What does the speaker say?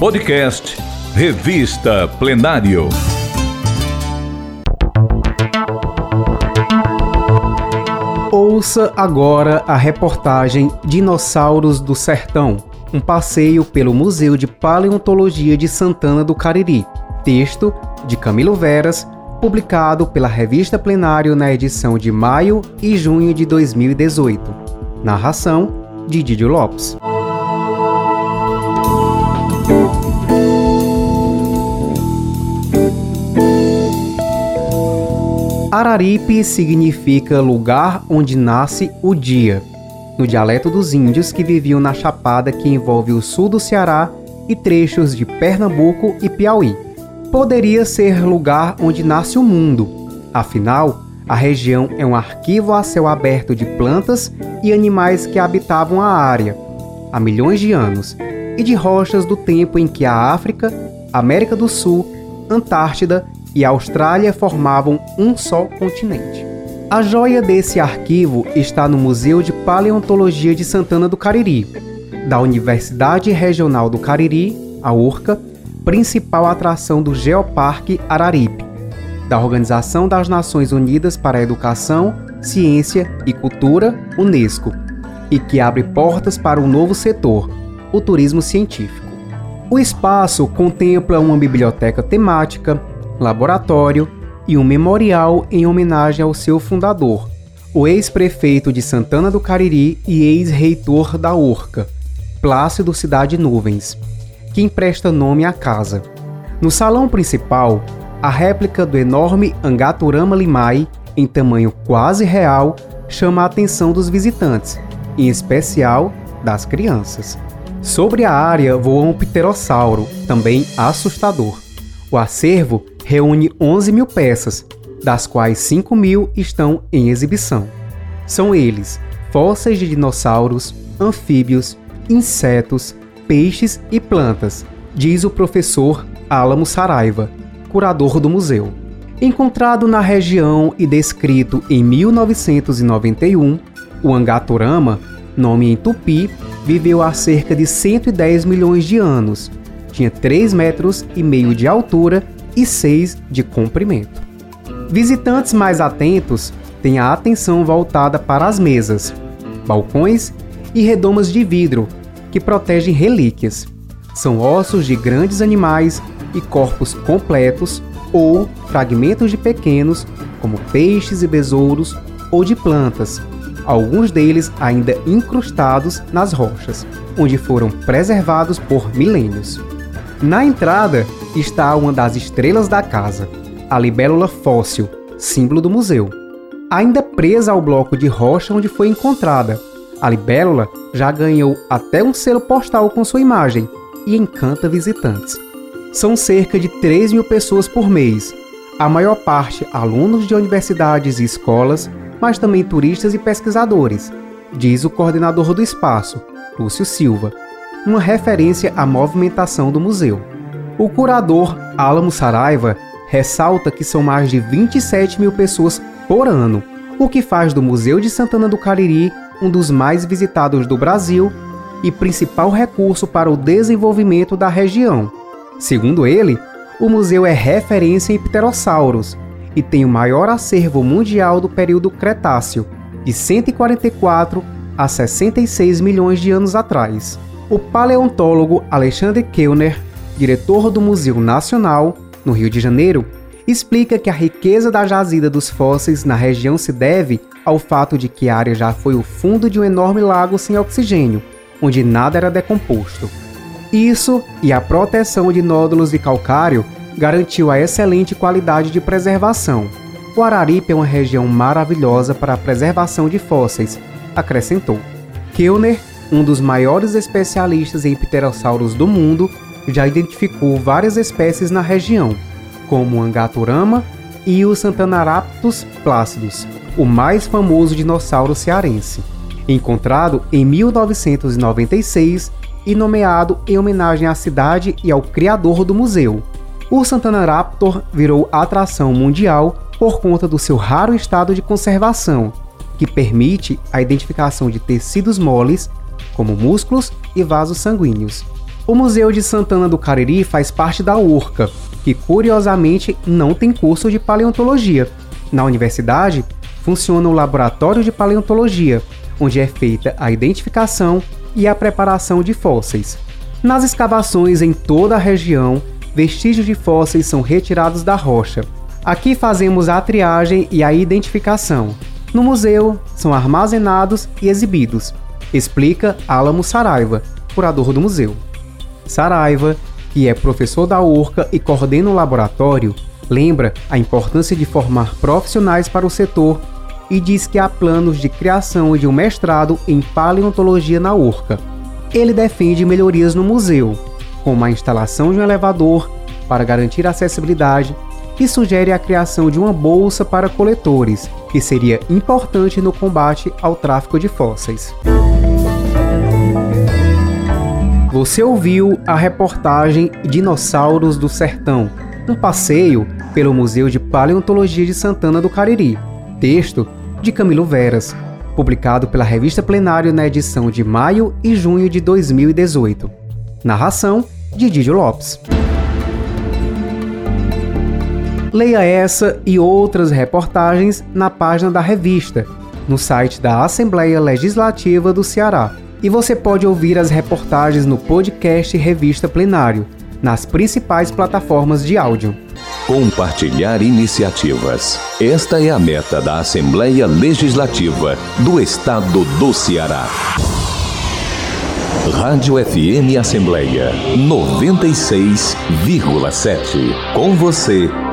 Podcast Revista Plenário. Ouça agora a reportagem Dinossauros do Sertão, um passeio pelo Museu de Paleontologia de Santana do Cariri. Texto de Camilo Veras, publicado pela Revista Plenário na edição de maio e junho de 2018. Narração de Didio Lopes. Araripe significa lugar onde nasce o dia, no dialeto dos índios que viviam na chapada que envolve o sul do Ceará e trechos de Pernambuco e Piauí. Poderia ser lugar onde nasce o mundo, afinal, a região é um arquivo a céu aberto de plantas e animais que habitavam a área há milhões de anos e de rochas do tempo em que a África, América do Sul, Antártida e Austrália formavam um só continente. A joia desse arquivo está no Museu de Paleontologia de Santana do Cariri, da Universidade Regional do Cariri, a URCA, principal atração do Geoparque Araripe, da Organização das Nações Unidas para a Educação, Ciência e Cultura, UNESCO, e que abre portas para um novo setor, o turismo científico. O espaço contempla uma biblioteca temática, laboratório e um memorial em homenagem ao seu fundador, o ex-prefeito de Santana do Cariri e ex-reitor da Urca, Plácido Cidade Nuvens, que empresta nome à casa. No salão principal, a réplica do enorme Angaturama Limai, em tamanho quase real, chama a atenção dos visitantes, em especial das crianças. Sobre a área voa um pterossauro, também assustador. O acervo reúne 11 mil peças, das quais 5 mil estão em exibição. São eles fósseis de dinossauros, anfíbios, insetos, peixes e plantas, diz o professor Álamo Saraiva, curador do museu. Encontrado na região e descrito em 1991, o Angatorama, nome em tupi, viveu há cerca de 110 milhões de anos. Tinha 3 metros e meio de altura e 6 de comprimento. Visitantes mais atentos têm a atenção voltada para as mesas, balcões e redomas de vidro que protegem relíquias. São ossos de grandes animais e corpos completos ou fragmentos de pequenos, como peixes e besouros, ou de plantas, alguns deles ainda incrustados nas rochas, onde foram preservados por milênios. Na entrada está uma das estrelas da casa, a libélula fóssil, símbolo do museu. Ainda presa ao bloco de rocha onde foi encontrada, a libélula já ganhou até um selo postal com sua imagem e encanta visitantes. São cerca de 3 mil pessoas por mês, a maior parte alunos de universidades e escolas, mas também turistas e pesquisadores, diz o coordenador do espaço, Lúcio Silva, uma referência à movimentação do museu. O curador Álamo Saraiva ressalta que são mais de 27 mil pessoas por ano, o que faz do Museu de Santana do Cariri um dos mais visitados do Brasil e principal recurso para o desenvolvimento da região. Segundo ele, o museu é referência em pterossauros e tem o maior acervo mundial do período Cretáceo, de 144 a 66 milhões de anos atrás. O paleontólogo Alexandre Kellner, diretor do Museu Nacional, no Rio de Janeiro, explica que a riqueza da jazida dos fósseis na região se deve ao fato de que a área já foi o fundo de um enorme lago sem oxigênio, onde nada era decomposto. Isso e a proteção de nódulos de calcário garantiu a excelente qualidade de preservação. O Araripe é uma região maravilhosa para a preservação de fósseis, acrescentou. Kellner, um dos maiores especialistas em pterossauros do mundo, já identificou várias espécies na região, como o Angaturama e o Santanaraptus plácidus, o mais famoso dinossauro cearense, encontrado em 1996 e nomeado em homenagem à cidade e ao criador do museu. O Santana Raptor virou atração mundial por conta do seu raro estado de conservação, que permite a identificação de tecidos moles, como músculos e vasos sanguíneos. O Museu de Santana do Cariri faz parte da URCA, que curiosamente não tem curso de paleontologia. Na universidade, funciona o Laboratório de Paleontologia, onde é feita a identificação e a preparação de fósseis. Nas escavações em toda a região, vestígios de fósseis são retirados da rocha. Aqui fazemos a triagem e a identificação. No museu, são armazenados e exibidos, explica Álamo Saraiva, curador do museu. Saraiva, que é professor da URCA e coordena o laboratório, lembra a importância de formar profissionais para o setor e diz que há planos de criação de um mestrado em paleontologia na URCA. Ele defende melhorias no museu, como a instalação de um elevador para garantir acessibilidade e sugere a criação de uma bolsa para coletores, que seria importante no combate ao tráfico de fósseis. Você ouviu a reportagem Dinossauros do Sertão, um passeio pelo Museu de Paleontologia de Santana do Cariri. Texto de Camilo Veras, publicado pela revista Plenário na edição de maio e junho de 2018. Narração de Didio Lopes. Leia essa e outras reportagens na página da revista, no site da Assembleia Legislativa do Ceará. E você pode ouvir as reportagens no podcast Revista Plenário, nas principais plataformas de áudio. Compartilhar iniciativas. Esta é a meta da Assembleia Legislativa do Estado do Ceará. Rádio FM Assembleia 96,7. Com você